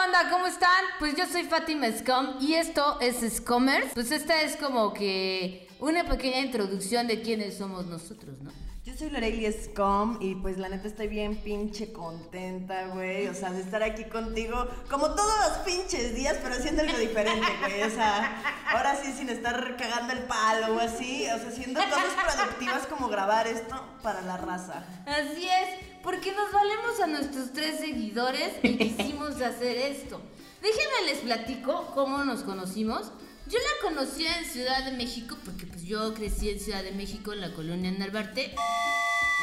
banda? ¿Cómo están? Pues yo soy Fátima Scum y esto es Scomers. Pues esta es como que una pequeña introducción de quiénes somos nosotros, ¿no? Yo soy Lorelei Scum y pues la neta estoy bien pinche contenta, güey. O sea, de estar aquí contigo como todos los pinches días, pero haciendo algo diferente, güey. O sea, ahora sin estar cagando el palo o así. O sea, haciendo cosas productivas como grabar esto para la raza. Así es, porque nos valemos a nuestros tres seguidores y quisimos hacer esto. Déjenme les platico cómo nos conocimos. Yo la conocí en Ciudad de México porque pues yo crecí en Ciudad de México en la colonia Narvarte.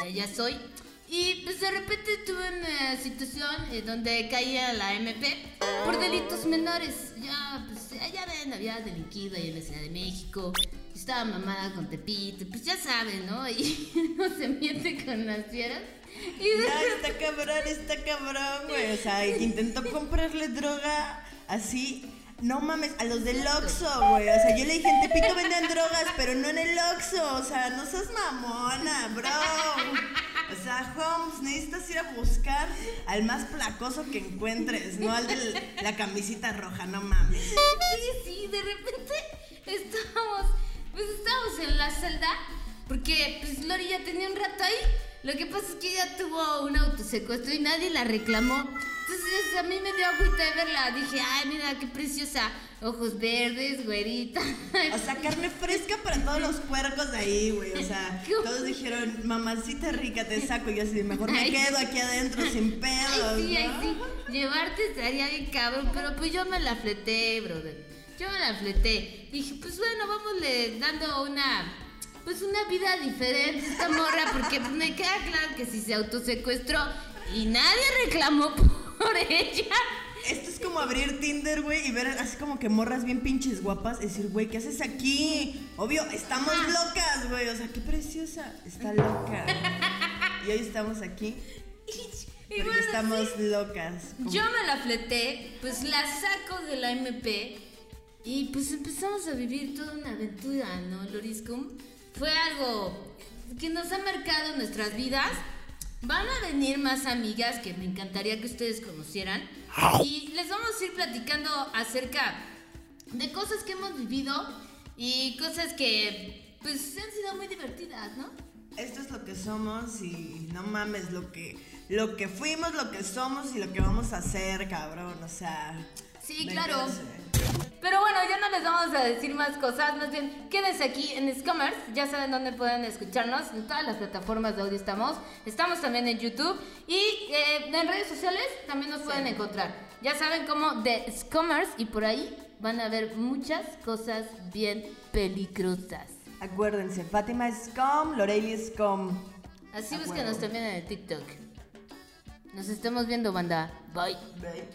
De allá soy. Y pues de repente tuve una situación eh, donde caía la MP por delitos menores. Ya, pues allá ven, había delinquido ahí en la Ciudad de México. Estaba mamada con Tepito, pues ya saben, ¿no? Y no se miente con las fieras. Y de- Ya está cabrón, está cabrón, güey. O sea, que intentó comprarle droga así. No mames, a los del Oxxo, güey. O sea, yo le dije, en Tepito venden drogas, pero no en el Oxxo. O sea, no seas mamona, bro. Ir a buscar al más placoso que encuentres, no al de la camisita roja, no mames. Sí, sí, de repente estábamos, pues estábamos en la celda, porque pues Lori ya tenía un rato ahí. Lo que pasa es que ella tuvo un autosecuestro y nadie la reclamó. A mí me dio agüita de verla. Dije, ay, mira qué preciosa. Ojos verdes, güerita. O sea, carne fresca para todos los puercos de ahí, güey. O sea, todos dijeron, mamacita rica, te saco. Y yo así, mejor me Ay. quedo aquí adentro sin pedos, Ay, sí, ay, ¿no? sí. Llevarte estaría bien cabrón, pero pues yo me la fleté, brother. Yo me la fleté. Dije, pues bueno, vámosle dando una. Pues una vida diferente esta morra, porque me queda claro que si se autosecuestró y nadie reclamó por ella. Esto es como abrir Tinder, güey, y ver así como que morras bien pinches guapas. y decir, güey, ¿qué haces aquí? Obvio, estamos locas, güey. O sea, qué preciosa. Está loca. Y hoy estamos aquí porque bueno, estamos sí. locas. Yo me la fleté, pues la saco de la MP y pues empezamos a vivir toda una aventura, ¿no, Loriscum? Fue algo que nos ha marcado nuestras vidas. Van a venir más amigas que me encantaría que ustedes conocieran y les vamos a ir platicando acerca de cosas que hemos vivido y cosas que pues han sido muy divertidas, ¿no? Esto es lo que somos y no mames lo que lo que fuimos, lo que somos y lo que vamos a hacer, cabrón. O sea. Sí, claro. parece. Pero bueno, ya no les vamos a decir más cosas, más bien quédense aquí en Scommerce, ya saben dónde pueden escucharnos, en todas las plataformas de audio estamos, estamos también en YouTube y eh, en redes sociales también nos pueden encontrar. Ya saben cómo de Scommerce y por ahí van a ver muchas cosas bien peligrosas. Acuérdense, Fátima es com, Lorelei es com. Así búsquenos también en el TikTok. Nos estamos viendo, banda. Bye. Bye.